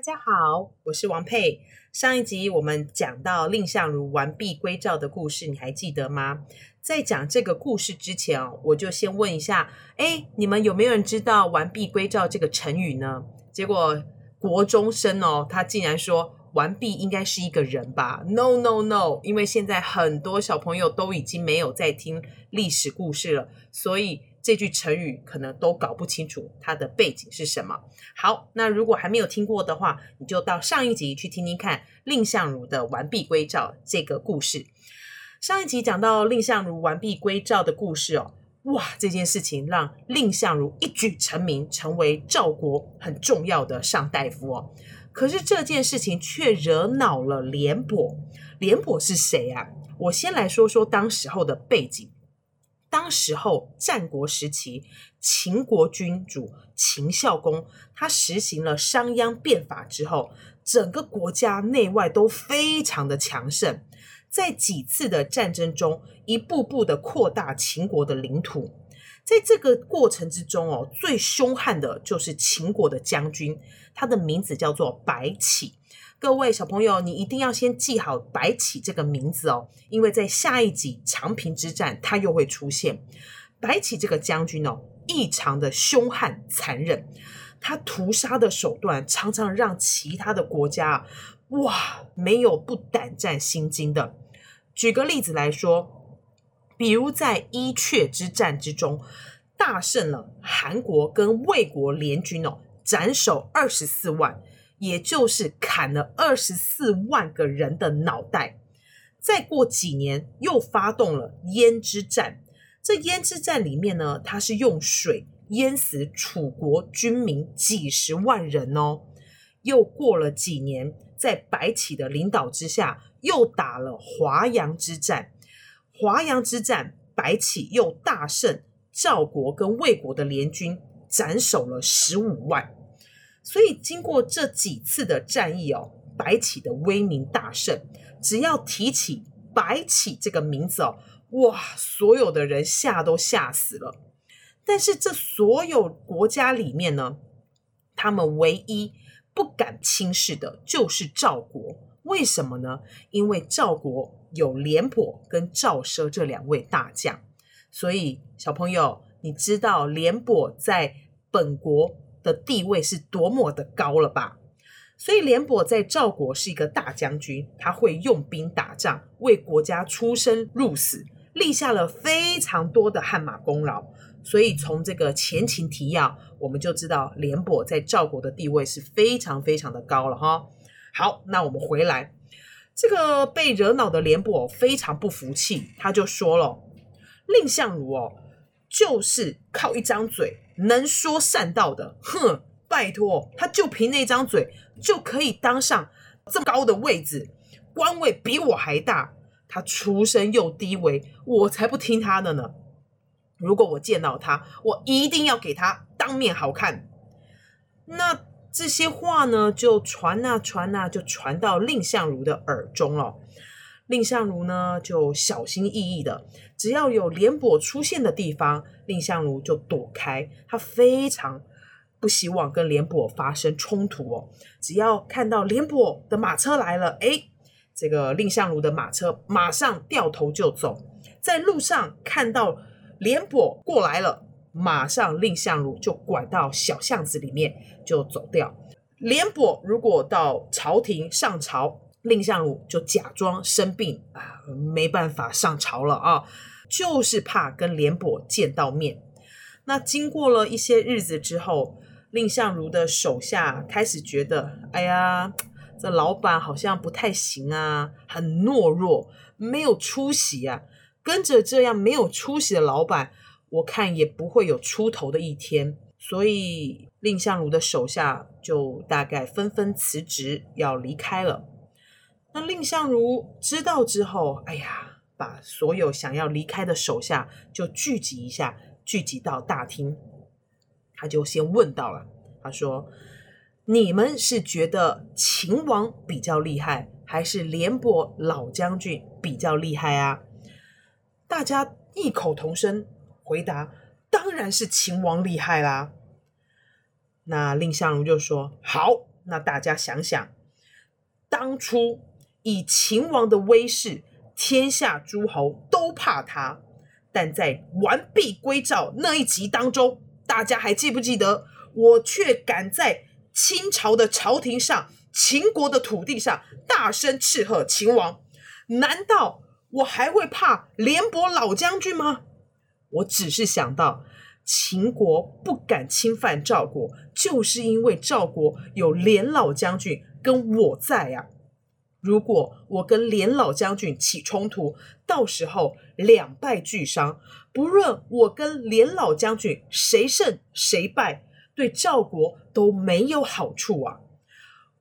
大家好，我是王佩。上一集我们讲到蔺相如完璧归赵的故事，你还记得吗？在讲这个故事之前哦，我就先问一下，哎，你们有没有人知道“完璧归赵”这个成语呢？结果国中生哦，他竟然说“完璧”应该是一个人吧？No No No，因为现在很多小朋友都已经没有在听历史故事了，所以这句成语可能都搞不清楚它的背景是什么。好，那如果还没有听过的话，你就到上一集去听听看蔺相如的“完璧归赵”这个故事。上一集讲到蔺相如完璧归赵的故事哦，哇，这件事情让蔺相如一举成名，成为赵国很重要的上大夫哦。可是这件事情却惹恼了廉颇。廉颇是谁啊？我先来说说当时候的背景。当时候战国时期，秦国君主秦孝公他实行了商鞅变法之后，整个国家内外都非常的强盛。在几次的战争中，一步步的扩大秦国的领土。在这个过程之中哦，最凶悍的就是秦国的将军，他的名字叫做白起。各位小朋友，你一定要先记好白起这个名字哦，因为在下一集长平之战，他又会出现。白起这个将军哦，异常的凶悍残忍，他屠杀的手段常常让其他的国家哇，没有不胆战心惊的。举个例子来说，比如在伊阙之战之中，大胜了韩国跟魏国联军哦，斩首二十四万，也就是砍了二十四万个人的脑袋。再过几年，又发动了鄢之战。这鄢之战里面呢，它是用水淹死楚国军民几十万人哦。又过了几年，在白起的领导之下，又打了华阳之战。华阳之战，白起又大胜赵国跟魏国的联军，斩首了十五万。所以经过这几次的战役哦，白起的威名大盛。只要提起白起这个名字哦，哇，所有的人吓都吓死了。但是这所有国家里面呢，他们唯一不敢轻视的就是赵国，为什么呢？因为赵国有廉颇跟赵奢这两位大将，所以小朋友，你知道廉颇在本国的地位是多么的高了吧？所以廉颇在赵国是一个大将军，他会用兵打仗，为国家出生入死，立下了非常多的汗马功劳。所以从这个前情提要，我们就知道廉颇在赵国的地位是非常非常的高了哈。好，那我们回来，这个被惹恼的廉颇非常不服气，他就说了：“蔺相如哦，就是靠一张嘴能说善道的，哼，拜托，他就凭那张嘴就可以当上这么高的位置，官位比我还大，他出身又低微，我才不听他的呢。”如果我见到他，我一定要给他当面好看。那这些话呢，就传啊传啊，就传到蔺相如的耳中了。蔺相如呢，就小心翼翼的，只要有廉颇出现的地方，蔺相如就躲开。他非常不希望跟廉颇发生冲突哦。只要看到廉颇的马车来了，诶，这个蔺相如的马车马上掉头就走。在路上看到。廉颇过来了，马上蔺相如就拐到小巷子里面就走掉。廉颇如果到朝廷上朝，蔺相如就假装生病啊，没办法上朝了啊，就是怕跟廉颇见到面。那经过了一些日子之后，蔺相如的手下开始觉得，哎呀，这老板好像不太行啊，很懦弱，没有出息啊。跟着这样没有出息的老板，我看也不会有出头的一天。所以蔺相如的手下就大概纷纷辞职要离开了。那蔺相如知道之后，哎呀，把所有想要离开的手下就聚集一下，聚集到大厅。他就先问到了，他说：“你们是觉得秦王比较厉害，还是廉颇老将军比较厉害啊？”大家异口同声回答：“当然是秦王厉害啦。”那蔺相如就说：“好，那大家想想，当初以秦王的威势，天下诸侯都怕他，但在完璧归赵那一集当中，大家还记不记得？我却敢在清朝的朝廷上、秦国的土地上大声斥喝秦王，难道我还会怕廉颇老将军吗？我只是想到。”秦国不敢侵犯赵国，就是因为赵国有廉老将军跟我在啊。如果我跟廉老将军起冲突，到时候两败俱伤，不论我跟廉老将军谁胜谁败，对赵国都没有好处啊。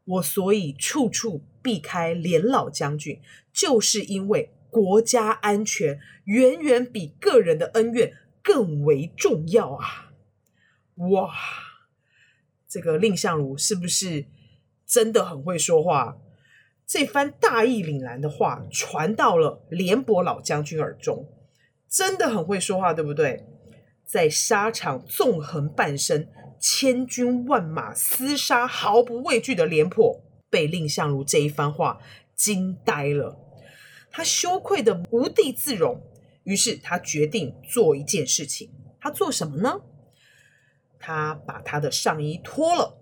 我所以处处避开廉老将军，就是因为国家安全远远比个人的恩怨。更为重要啊！哇，这个蔺相如是不是真的很会说话？这番大义凛然的话传到了廉颇老将军耳中，真的很会说话，对不对？在沙场纵横半生，千军万马厮杀，毫不畏惧的廉颇，被蔺相如这一番话惊呆了，他羞愧的无地自容。于是他决定做一件事情，他做什么呢？他把他的上衣脱了，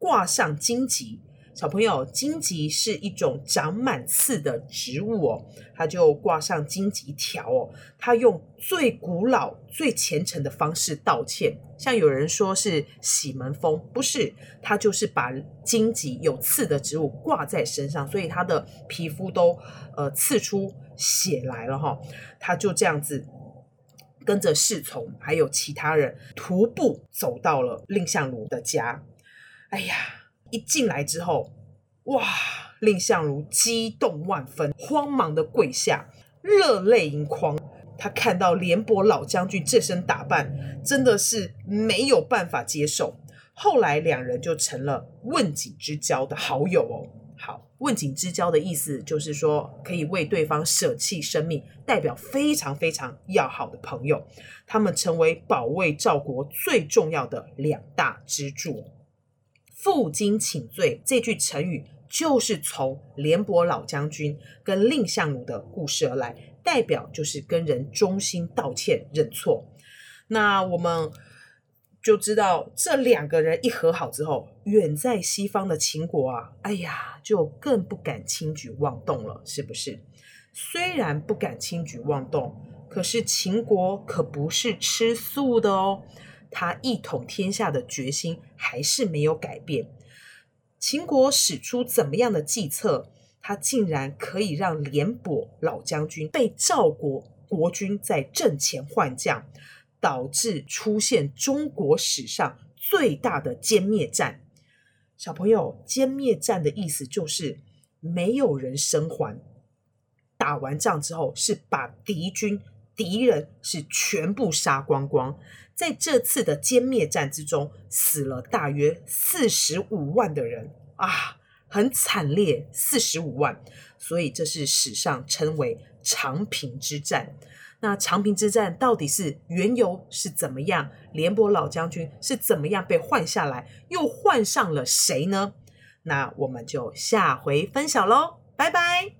挂上荆棘。小朋友，荆棘是一种长满刺的植物哦，他就挂上荆棘条哦。他用最古老、最虔诚的方式道歉。像有人说是洗门风，不是，他就是把荆棘有刺的植物挂在身上，所以他的皮肤都呃刺出。血来了哈，他就这样子跟着侍从还有其他人徒步走到了蔺相如的家。哎呀，一进来之后，哇，蔺相如激动万分，慌忙的跪下，热泪盈眶。他看到廉颇老将军这身打扮，真的是没有办法接受。后来两人就成了问锦之交的好友哦。好，问锦之交的意思就是说，可以为对方舍弃生命，代表非常非常要好的朋友。他们成为保卫赵国最重要的两大支柱。负荆请罪这句成语，就是从廉颇老将军跟蔺相如的故事而来，代表就是跟人衷心道歉认错。那我们。就知道这两个人一和好之后，远在西方的秦国啊，哎呀，就更不敢轻举妄动了，是不是？虽然不敢轻举妄动，可是秦国可不是吃素的哦，他一统天下的决心还是没有改变。秦国使出怎么样的计策，他竟然可以让廉颇老将军被赵国国君在阵前换将。导致出现中国史上最大的歼灭战。小朋友，歼灭战的意思就是没有人生还。打完仗之后，是把敌军、敌人是全部杀光光。在这次的歼灭战之中，死了大约四十五万的人啊，很惨烈，四十五万。所以这是史上称为长平之战。那长平之战到底是缘由是怎么样？廉颇老将军是怎么样被换下来，又换上了谁呢？那我们就下回分晓喽，拜拜。